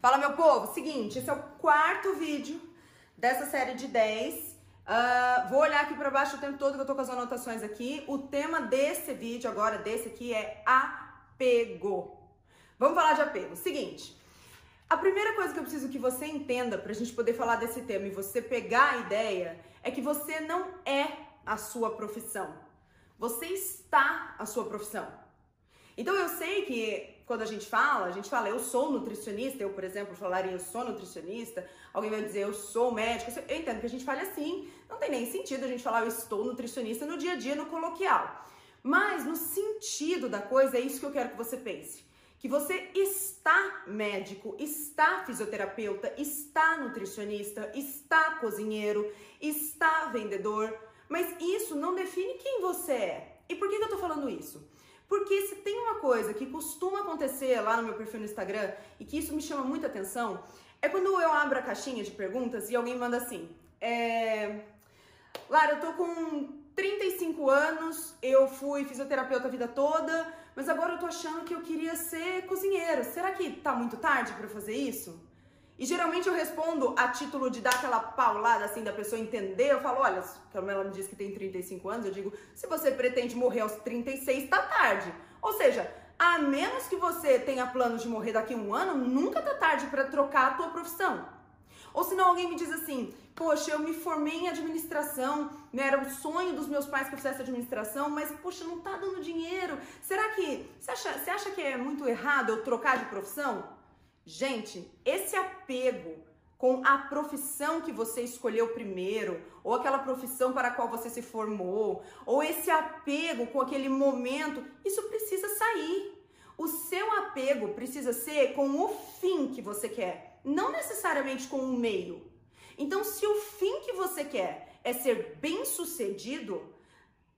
Fala, meu povo, seguinte, esse é o quarto vídeo dessa série de 10. Uh, ah, vou olhar aqui para baixo o tempo todo que eu tô com as anotações aqui. O tema desse vídeo agora, desse aqui, é apego. Vamos falar de apego. Seguinte, a primeira coisa que eu preciso que você entenda pra gente poder falar desse tema e você pegar a ideia é que você não é a sua profissão. Você está a sua profissão. Então eu sei que quando a gente fala, a gente fala eu sou nutricionista, eu, por exemplo, falaria eu sou nutricionista, alguém vai dizer eu sou médico, eu entendo que a gente fale assim, não tem nem sentido a gente falar eu estou nutricionista no dia a dia, no coloquial. Mas no sentido da coisa, é isso que eu quero que você pense. Que você está médico, está fisioterapeuta, está nutricionista, está cozinheiro, está vendedor, mas isso não define quem você é. E por que, que eu tô falando isso? Porque se tem uma coisa que costuma acontecer lá no meu perfil no Instagram e que isso me chama muita atenção, é quando eu abro a caixinha de perguntas e alguém manda assim: é... Lara, eu tô com 35 anos, eu fui fisioterapeuta a vida toda, mas agora eu tô achando que eu queria ser cozinheiro. Será que tá muito tarde para fazer isso? E geralmente eu respondo a título de dar aquela paulada assim da pessoa entender. Eu falo, olha, como ela me diz que tem 35 anos, eu digo, se você pretende morrer aos 36, tá tarde. Ou seja, a menos que você tenha planos de morrer daqui a um ano, nunca tá tarde para trocar a tua profissão. Ou se não alguém me diz assim, poxa, eu me formei em administração, né, era o sonho dos meus pais que eu fizesse administração, mas poxa, não tá dando dinheiro. Será que você acha, você acha que é muito errado eu trocar de profissão? Gente, esse apego com a profissão que você escolheu primeiro, ou aquela profissão para a qual você se formou, ou esse apego com aquele momento, isso precisa sair. O seu apego precisa ser com o fim que você quer, não necessariamente com o meio. Então, se o fim que você quer é ser bem-sucedido,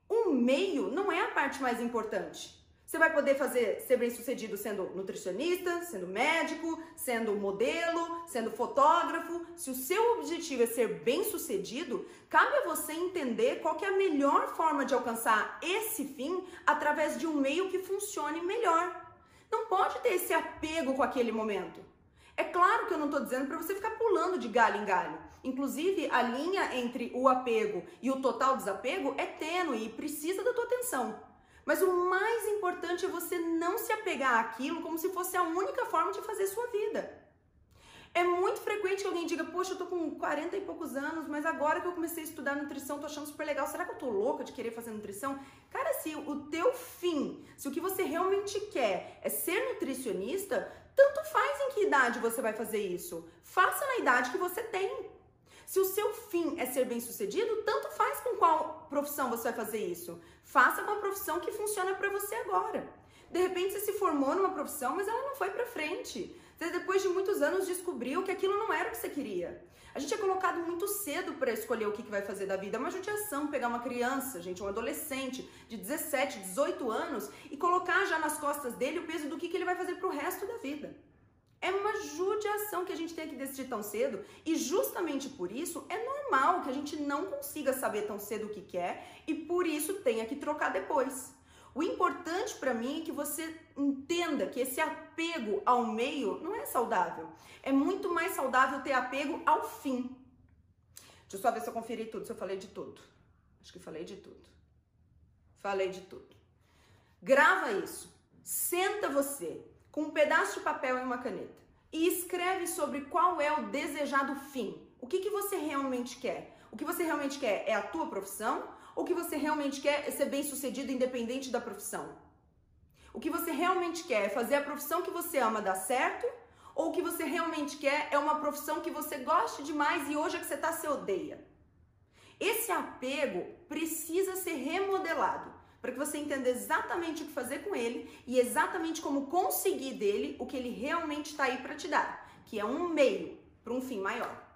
o meio não é a parte mais importante. Você vai poder fazer ser bem sucedido sendo nutricionista, sendo médico, sendo modelo, sendo fotógrafo. Se o seu objetivo é ser bem sucedido, cabe a você entender qual é a melhor forma de alcançar esse fim através de um meio que funcione melhor. Não pode ter esse apego com aquele momento. É claro que eu não estou dizendo para você ficar pulando de galho em galho. Inclusive, a linha entre o apego e o total desapego é tênue e precisa da tua atenção. Mas o mais importante é você não se apegar àquilo como se fosse a única forma de fazer sua vida. É muito frequente que alguém diga, poxa, eu tô com 40 e poucos anos, mas agora que eu comecei a estudar nutrição, tô achando super legal. Será que eu tô louca de querer fazer nutrição? Cara, se o teu fim, se o que você realmente quer é ser nutricionista, tanto faz em que idade você vai fazer isso. Faça na idade que você tem. Se o seu fim é ser bem sucedido, tanto faz com qual profissão você vai fazer isso. Faça com a profissão que funciona para você agora. De repente você se formou numa profissão, mas ela não foi para frente. Você depois de muitos anos descobriu que aquilo não era o que você queria. A gente é colocado muito cedo para escolher o que, que vai fazer da vida. É uma judiação pegar uma criança, gente, um adolescente de 17, 18 anos e colocar já nas costas dele o peso do que, que ele vai fazer para o resto da vida. É uma judiação que a gente tem que decidir tão cedo e justamente por isso é normal que a gente não consiga saber tão cedo o que quer e por isso tenha que trocar depois. O importante para mim é que você entenda que esse apego ao meio não é saudável. É muito mais saudável ter apego ao fim. Deixa eu só ver se eu conferi tudo, se eu falei de tudo. Acho que falei de tudo. Falei de tudo. Grava isso. Senta você, com um pedaço de papel e uma caneta e escreve sobre qual é o desejado fim. O que, que você realmente quer? O que você realmente quer é a tua profissão? Ou o que você realmente quer é ser bem sucedido independente da profissão? O que você realmente quer é fazer a profissão que você ama dar certo? Ou o que você realmente quer é uma profissão que você goste demais e hoje é que você está se odeia? Esse apego precisa ser remodelado para que você entenda exatamente o que fazer com ele e exatamente como conseguir dele o que ele realmente está aí para te dar, que é um meio para um fim maior.